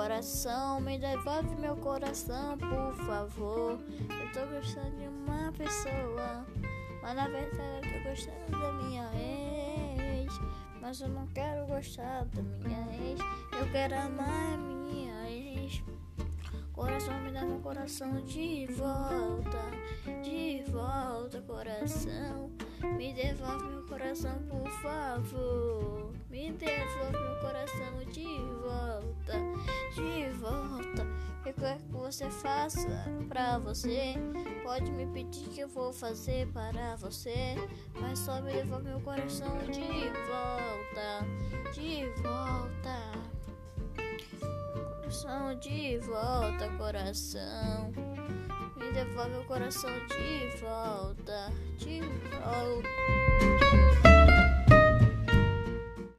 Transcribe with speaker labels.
Speaker 1: coração, me devolve meu coração, por favor. Eu tô gostando de uma pessoa, mas na verdade eu tô gostando da minha ex. Mas eu não quero gostar da minha ex, eu quero amar a minha ex. Coração, me dá meu coração de volta, de volta, coração. Me devolve meu coração, por favor. Me você faça pra você? Pode me pedir que eu vou fazer para você. Mas só me devolve meu coração de volta, de volta. Coração de volta, coração. Me devolve o coração de volta, de volta.